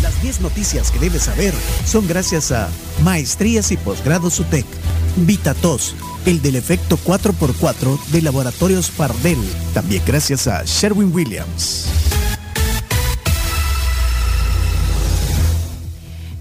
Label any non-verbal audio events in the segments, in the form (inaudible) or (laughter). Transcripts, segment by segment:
Las 10 noticias que debes saber son gracias a Maestrías y Posgrados UTEC, VitaTos, el del efecto 4x4 de Laboratorios Pardel, también gracias a Sherwin Williams.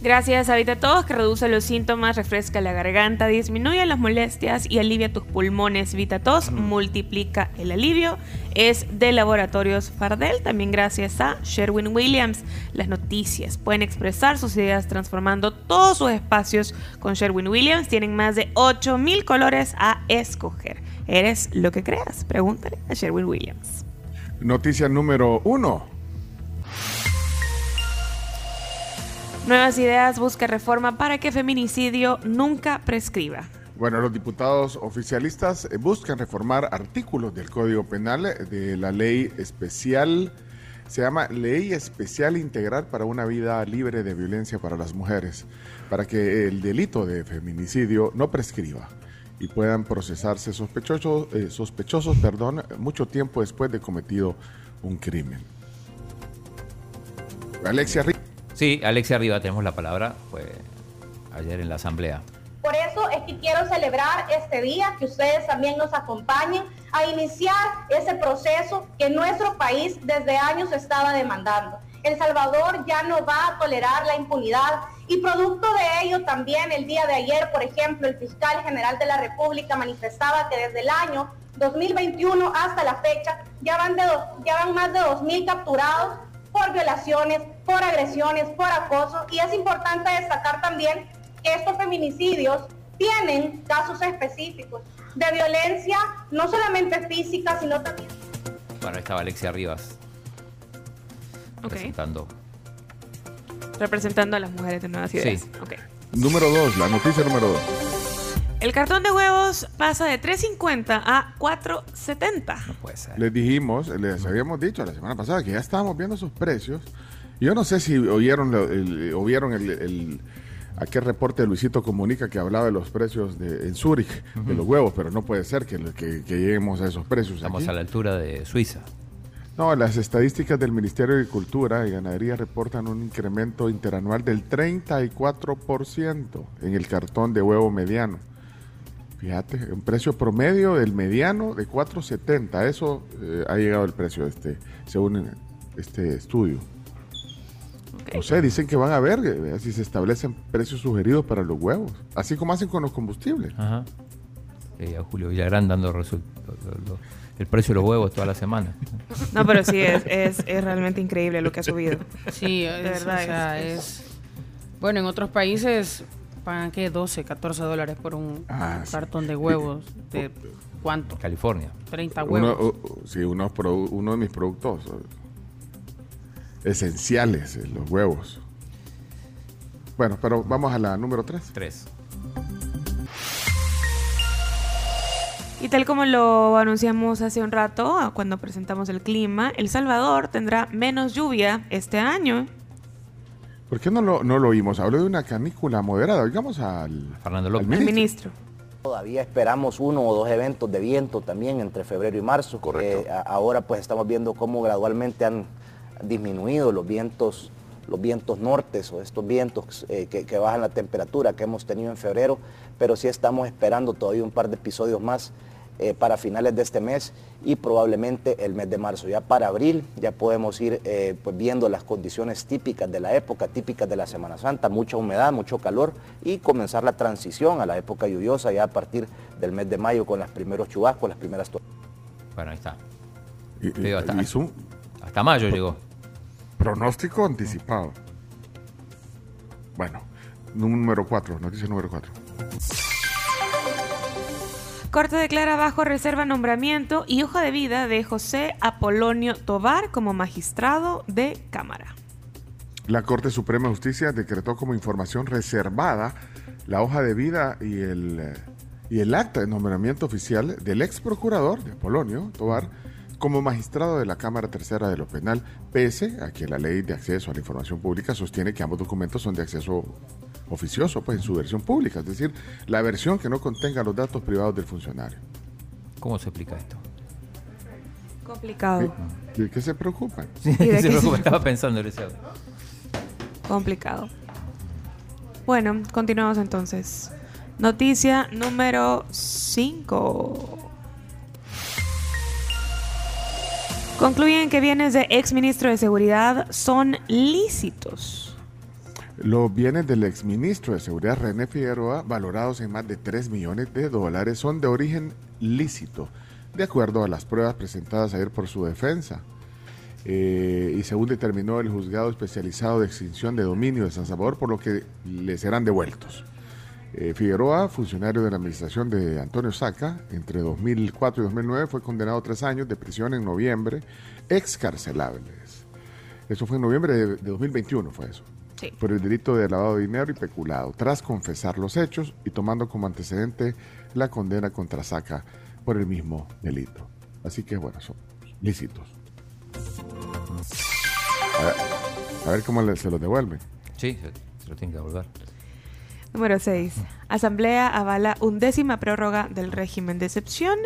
Gracias a Todos que reduce los síntomas, refresca la garganta, disminuye las molestias y alivia tus pulmones. VitaTos multiplica el alivio. Es de Laboratorios Fardel, también gracias a Sherwin Williams. Las noticias pueden expresar sus ideas transformando todos sus espacios con Sherwin Williams. Tienen más de 8000 colores a escoger. ¿Eres lo que creas? Pregúntale a Sherwin Williams. Noticia número uno. Nuevas Ideas busca reforma para que feminicidio nunca prescriba. Bueno, los diputados oficialistas eh, buscan reformar artículos del Código Penal eh, de la ley especial, se llama Ley Especial Integral para una vida libre de violencia para las mujeres, para que el delito de feminicidio no prescriba y puedan procesarse sospechosos, eh, sospechosos perdón, mucho tiempo después de cometido un crimen. Alexia Sí, Alexia Arriba, tenemos la palabra, fue ayer en la asamblea. Por eso es que quiero celebrar este día, que ustedes también nos acompañen a iniciar ese proceso que nuestro país desde años estaba demandando. El Salvador ya no va a tolerar la impunidad y producto de ello también el día de ayer, por ejemplo, el fiscal general de la República manifestaba que desde el año 2021 hasta la fecha ya van, de ya van más de 2.000 capturados por violaciones, por agresiones, por acoso. Y es importante destacar también que estos feminicidios tienen casos específicos de violencia, no solamente física, sino también... Bueno, estaba Alexia Rivas. Representando. Representando a las mujeres de Nueva Ciudad. Sí. Número dos, la noticia número dos. El cartón de huevos pasa de 3.50 a 4.70. No puede ser. Les dijimos, les habíamos dicho la semana pasada que ya estábamos viendo sus precios. Yo no sé si oyeron el, oyeron el, aquel reporte de Luisito Comunica que hablaba de los precios de, en Zúrich de los huevos, pero no puede ser que, que, lleguemos a esos precios. Estamos a la altura de Suiza. No, las estadísticas del Ministerio de Agricultura y Ganadería reportan un incremento interanual del 34% en el cartón de huevo mediano. Fíjate, un precio promedio del mediano de 4.70. Eso eh, ha llegado el precio este, según este estudio. No sé, dicen que van a ver eh, si se establecen precios sugeridos para los huevos, así como hacen con los combustibles. Ajá. Julio Villagrán dando el precio de los huevos toda la semana. No, pero sí, es, es, es realmente increíble lo que ha subido. Sí, de verdad. es, Bueno, en otros países pagan que 12, 14 dólares por un ah, cartón de huevos. ¿De cuánto? California. 30 huevos. Uno, sí, uno, uno de mis productos esenciales, eh, los huevos. Bueno, pero vamos a la número 3. 3. Y tal como lo anunciamos hace un rato, cuando presentamos el clima, El Salvador tendrá menos lluvia este año ¿Por qué no lo, no lo oímos? Habló de una canícula moderada. Oigamos al, Fernando López. ministro. Todavía esperamos uno o dos eventos de viento también entre febrero y marzo. Correcto. Eh, ahora pues estamos viendo cómo gradualmente han disminuido los vientos los vientos nortes o estos vientos eh, que, que, bajan la temperatura que hemos tenido en febrero, pero sí estamos esperando todavía un par de episodios más eh, para finales de este mes y probablemente el mes de marzo. Ya para abril ya podemos ir eh, pues viendo las condiciones típicas de la época, típicas de la Semana Santa, mucha humedad, mucho calor y comenzar la transición a la época lluviosa ya a partir del mes de mayo con los primeros chubascos, las primeras Bueno, ahí está. hasta, mayo llegó. Pronóstico anticipado. Bueno, número 4, noticia número 4. Corte declara bajo reserva nombramiento y hoja de vida de José Apolonio Tobar como magistrado de Cámara. La Corte Suprema de Justicia decretó como información reservada la hoja de vida y el, y el acta de nombramiento oficial del ex procurador de Apolonio Tobar como magistrado de la Cámara Tercera de lo Penal, pese a que la ley de acceso a la información pública sostiene que ambos documentos son de acceso oficioso, pues en su versión pública, es decir, la versión que no contenga los datos privados del funcionario. ¿Cómo se explica esto? Complicado. ¿De qué se preocupan? (laughs) Sí, se preocupa? Estaba pensando en eso. complicado. Bueno, continuamos entonces. Noticia número 5. Concluyen que bienes de ex ministro de Seguridad son lícitos. Los bienes del ex ministro de Seguridad René Figueroa, valorados en más de 3 millones de dólares, son de origen lícito, de acuerdo a las pruebas presentadas ayer por su defensa. Eh, y según determinó el juzgado especializado de extinción de dominio de San Salvador, por lo que le serán devueltos. Eh, Figueroa, funcionario de la administración de Antonio Saca, entre 2004 y 2009 fue condenado a tres años de prisión en noviembre, excarcelables. Eso fue en noviembre de, 2021, fue eso. Por el delito de lavado de dinero y peculado, tras confesar los hechos y tomando como antecedente la condena contra Saca por el mismo delito. Así que, bueno, son lícitos. A ver, cómo se los devuelven. Sí, se lo tienen que devolver. Número 6. Asamblea avala undécima prórroga del régimen de excepción.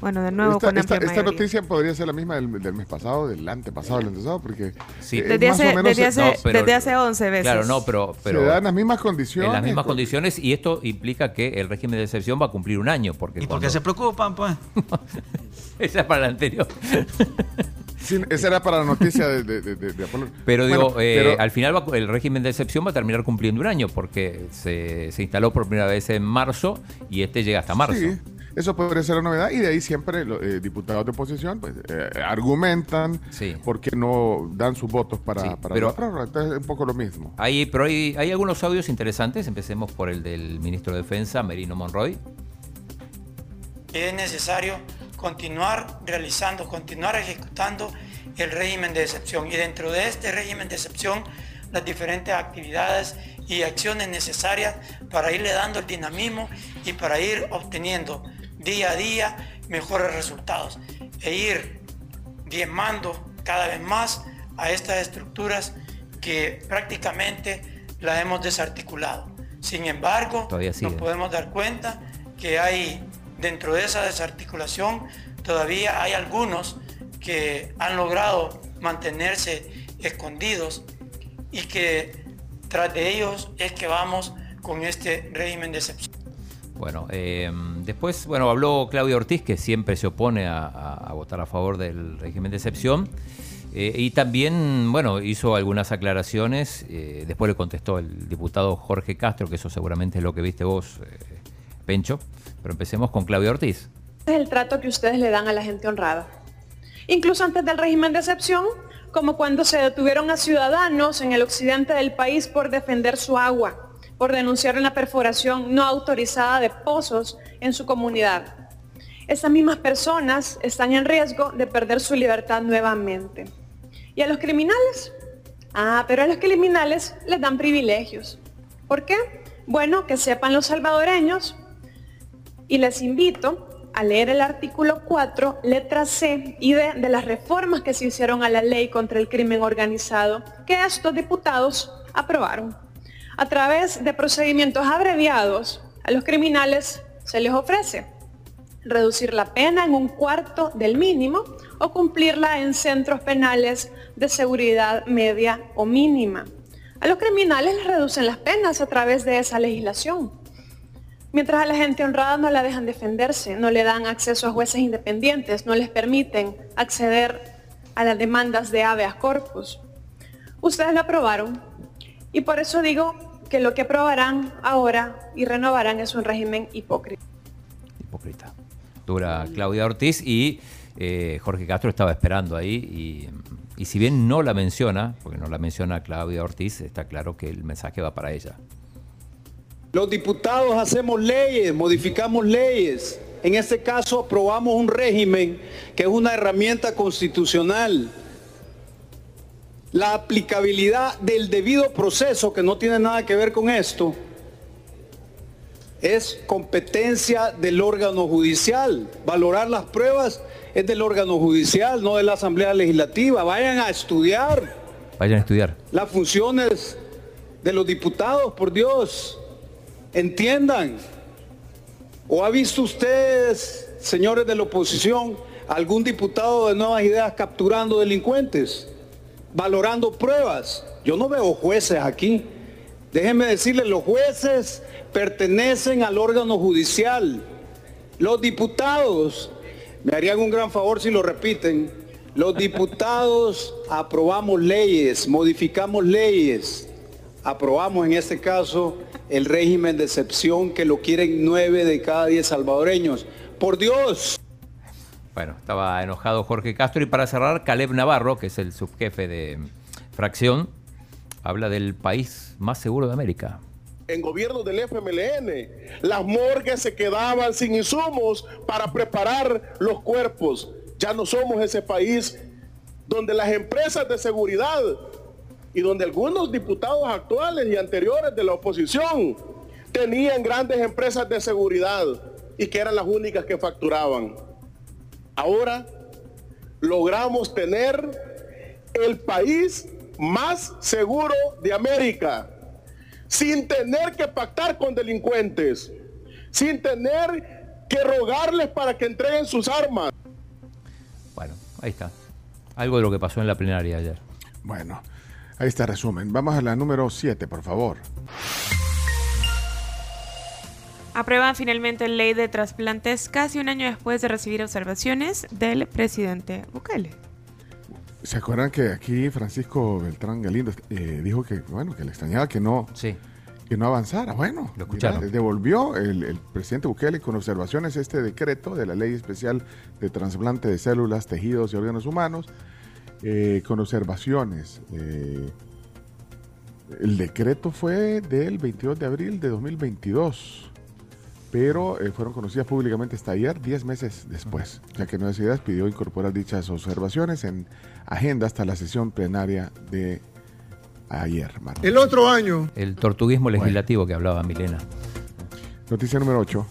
Bueno, de nuevo esta, con esta, esta noticia podría ser la misma del, mes pasado, del antepasado, del antepasado, porque sí. desde, hace, desde, hace, desde hace 11 veces. Claro, no, pero, pero se dan las mismas condiciones. En las mismas condiciones y esto implica que el régimen de excepción va a cumplir un año. Porque ¿Y por qué se preocupan, pues? (laughs) Esa es para la anterior. (laughs) esa era para la noticia de, de, Pero digo, eh, al final el régimen de excepción va a terminar cumpliendo un año porque se, instaló por primera vez en marzo y este llega hasta marzo. Sí, eso podría ser la novedad y de ahí siempre los eh, diputados de oposición pues, eh, argumentan porque no dan sus votos para, para pero, la prórroga. Entonces es un poco lo mismo. Hay, pero hay, hay algunos audios interesantes. Empecemos por el del ministro de Defensa, Merino Monroy. Es necesario continuar realizando, continuar ejecutando el régimen de excepción. Y dentro de este régimen de excepción, las diferentes actividades y acciones necesarias para irle dando el dinamismo y para ir obteniendo día a día mejores resultados e ir diezmando cada vez más a estas estructuras que prácticamente las hemos desarticulado. Sin embargo, nos podemos dar cuenta que hay dentro de esa desarticulación todavía hay algunos que han logrado mantenerse escondidos y que tras de ellos es que vamos con este régimen de excepción. Bueno, eh, después, bueno, habló Claudio Ortiz, que siempre se opone a, votar a favor del régimen de excepción. Eh, y también, bueno, hizo algunas aclaraciones. Eh, después le contestó el diputado Jorge Castro, que eso seguramente es lo que viste vos, Pencho. Pero empecemos con Claudio Ortiz. Es el trato que ustedes le dan a la gente honrada. Incluso antes del régimen de excepción, como cuando se detuvieron a ciudadanos en el occidente del país por defender su agua, por denunciar una perforación no autorizada de pozos en su comunidad. Esas mismas personas están en riesgo de perder su libertad nuevamente. ¿Y a los criminales? Ah, pero a los criminales les dan privilegios. ¿Por qué? Bueno, que sepan los salvadoreños y les invito a leer el artículo 4, letra C y D de las reformas que se hicieron a la ley contra el crimen organizado que estos diputados aprobaron. A través de procedimientos abreviados, a los criminales se les ofrece reducir la pena en un cuarto del mínimo o cumplirla en centros penales de seguridad media o mínima. A los criminales les reducen las penas a través de esa legislación. Mientras a la gente honrada no la dejan defenderse, no le dan acceso a jueces independientes, no les permiten acceder a las demandas de habeas corpus. Ustedes lo aprobaron y por eso digo que lo que aprobarán ahora y renovarán es un régimen hipócrita. Hipócrita. Dura Claudia Ortiz y eh, Jorge Castro estaba esperando ahí y, y si bien no la menciona, porque no la menciona Claudia Ortiz, está claro que el mensaje va para ella. Los diputados hacemos leyes, modificamos leyes. En este caso aprobamos un régimen que es una herramienta constitucional. La aplicabilidad del debido proceso, que no tiene nada que ver con esto, es competencia del órgano judicial. Valorar las pruebas es del órgano judicial, no de la Asamblea Legislativa. Vayan a estudiar. Vayan a estudiar. Las funciones de los diputados, por Dios. Entiendan. ¿O ha visto ustedes, señores de la oposición, algún diputado de nuevas ideas capturando delincuentes? valorando pruebas. Yo no veo jueces aquí. Déjenme decirles, los jueces pertenecen al órgano judicial. Los diputados, me harían un gran favor si lo repiten, los (laughs) diputados aprobamos leyes, modificamos leyes, aprobamos en este caso el régimen de excepción que lo quieren nueve de cada diez salvadoreños. Por Dios. Bueno, estaba enojado Jorge Castro y para cerrar, Caleb Navarro, que es el subjefe de fracción, habla del país más seguro de América en gobierno del FMLN. Las morgues se quedaban sin insumos para preparar los cuerpos. Ya no somos ese país donde las empresas de seguridad y donde algunos diputados actuales y anteriores de la oposición tenían grandes empresas de seguridad y que eran las únicas que facturaban. Ahora logramos tener el país más seguro de América, sin tener que pactar con delincuentes, sin tener que rogarles para que entreguen sus armas. Bueno, ahí está. Algo de lo que pasó en la plenaria ayer. Bueno, ahí está el resumen. Vamos a la número 7, por favor. Aprueban finalmente ley de trasplantes casi un año después de recibir observaciones del presidente Bukele. ¿Se acuerdan que aquí Francisco Beltrán Galindo eh, dijo que bueno que le extrañaba que no sí que no avanzara. Bueno, lo escucharon. devolvió el, presidente Bukele con observaciones este decreto de la ley especial de trasplante de células, tejidos y órganos humanos, eh, con observaciones. Eh, el decreto fue del 22 de abril de 2022, pero eh, fueron conocidas públicamente hasta ayer, 10 meses después, ya que Nuevas Ideas pidió incorporar dichas observaciones en agenda hasta la sesión plenaria de ayer, El otro año. El tortuguismo legislativo que hablaba Milena. Noticia número 8.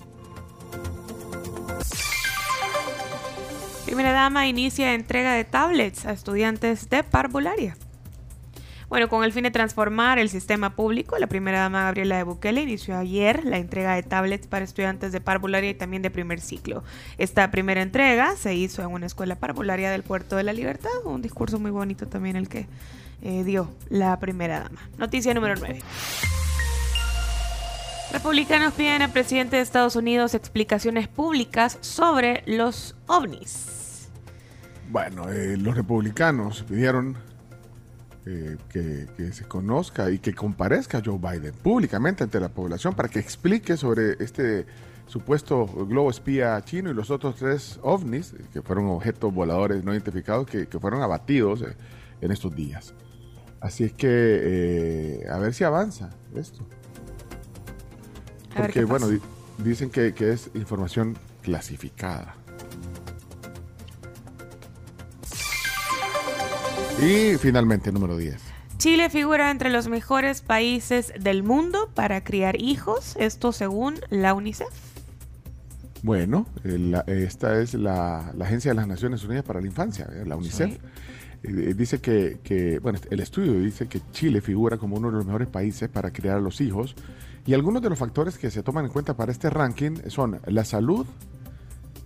Primera dama inicia entrega de tablets a estudiantes de parvularia. Bueno, con el fin de transformar el sistema público, la primera dama Gabriela de Bukele inició ayer la entrega de tablets para estudiantes de parvularia y también de primer ciclo. Esta primera entrega se hizo en una escuela parvularia del Puerto de la Libertad, un discurso muy bonito también el que eh, dio la primera dama. Noticia número 9. Republicanos piden al presidente de Estados Unidos explicaciones públicas sobre los ovnis. Bueno, eh, los republicanos pidieron eh, que, que, se conozca y que comparezca Joe Biden públicamente ante la población para que explique sobre este supuesto globo espía chino y los otros tres ovnis, que fueron objetos voladores no identificados, que, que fueron abatidos en estos días. Así es que eh, a ver si avanza esto. Porque, bueno, dicen que, es información clasificada. Y finalmente, número 10. Chile figura entre los mejores países del mundo para criar hijos, esto según la UNICEF. Bueno, eh, esta es la, Agencia de las Naciones Unidas para la Infancia, eh, la UNICEF. Eh, dice que, bueno, el estudio dice que Chile figura como uno de los mejores países para criar a los hijos y algunos de los factores que se toman en cuenta para este ranking son la salud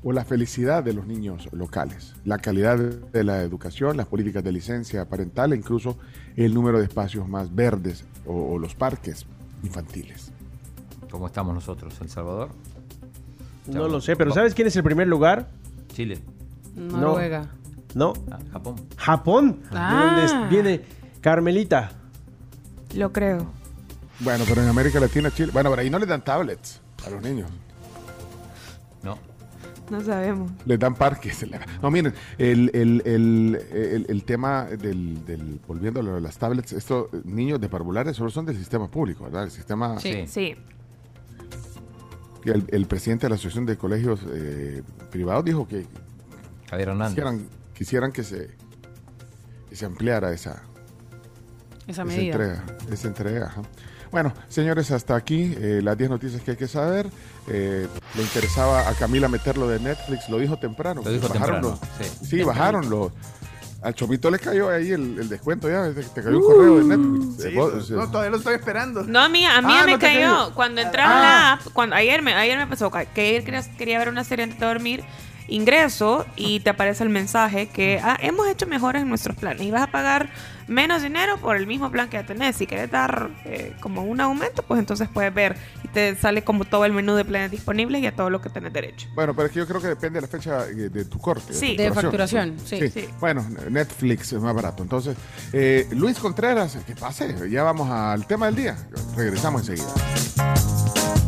o la felicidad de los niños locales, la calidad de la educación, las políticas de licencia parental e incluso el número de espacios más verdes o, los parques infantiles. ¿Cómo estamos nosotros, El Salvador? No lo sé, pero ¿sabes quién es el primer lugar? Chile. Noruega. No. Ah, Japón. Japón. ¿De dónde ah. viene Carmelita? Lo creo. Bueno, pero en América Latina, Chile. Bueno, pero ahí no le dan tablets a los niños. No. No sabemos. Les dan parques. (laughs) No, miren, el, el, tema del, del, volviendo a las tablets, estos niños de parvulares solo son del sistema público, ¿verdad? El sistema... Sí, sí. El, presidente de la Asociación de Colegios eh, Privados dijo que... Hernández quisieran que se, se ampliara esa, esa, medida. entrega. Esa entrega Bueno, señores, hasta aquí eh, las 10 noticias que hay que saber. Eh, le interesaba a Camila meterlo de Netflix, lo dijo temprano. Lo dijo temprano, sí. sí bajaron los... Al Chomito le cayó ahí el, descuento ya, te cayó un correo de Netflix. Sí, no, todavía lo estoy esperando. No, a mí, a mí ah, me cayó. Cuando entraron la ah. app, cuando, ayer, me, ayer me pasó que ayer quería, quería ver una serie antes de dormir ingreso y te aparece el mensaje que ah, hemos hecho mejoras en nuestros planes y vas a pagar menos dinero por el mismo plan que ya tenés. Si quieres dar eh, como un aumento, pues entonces puedes ver y te sale como todo el menú de planes disponibles y a todo lo que tenés derecho. Bueno, pero es que yo creo que depende de la fecha eh, de tu corte. Sí, de, facturación. Sí. sí. Bueno, Netflix es más barato. Entonces, eh, Luis Contreras, que pase, ya vamos al tema del día. Regresamos enseguida.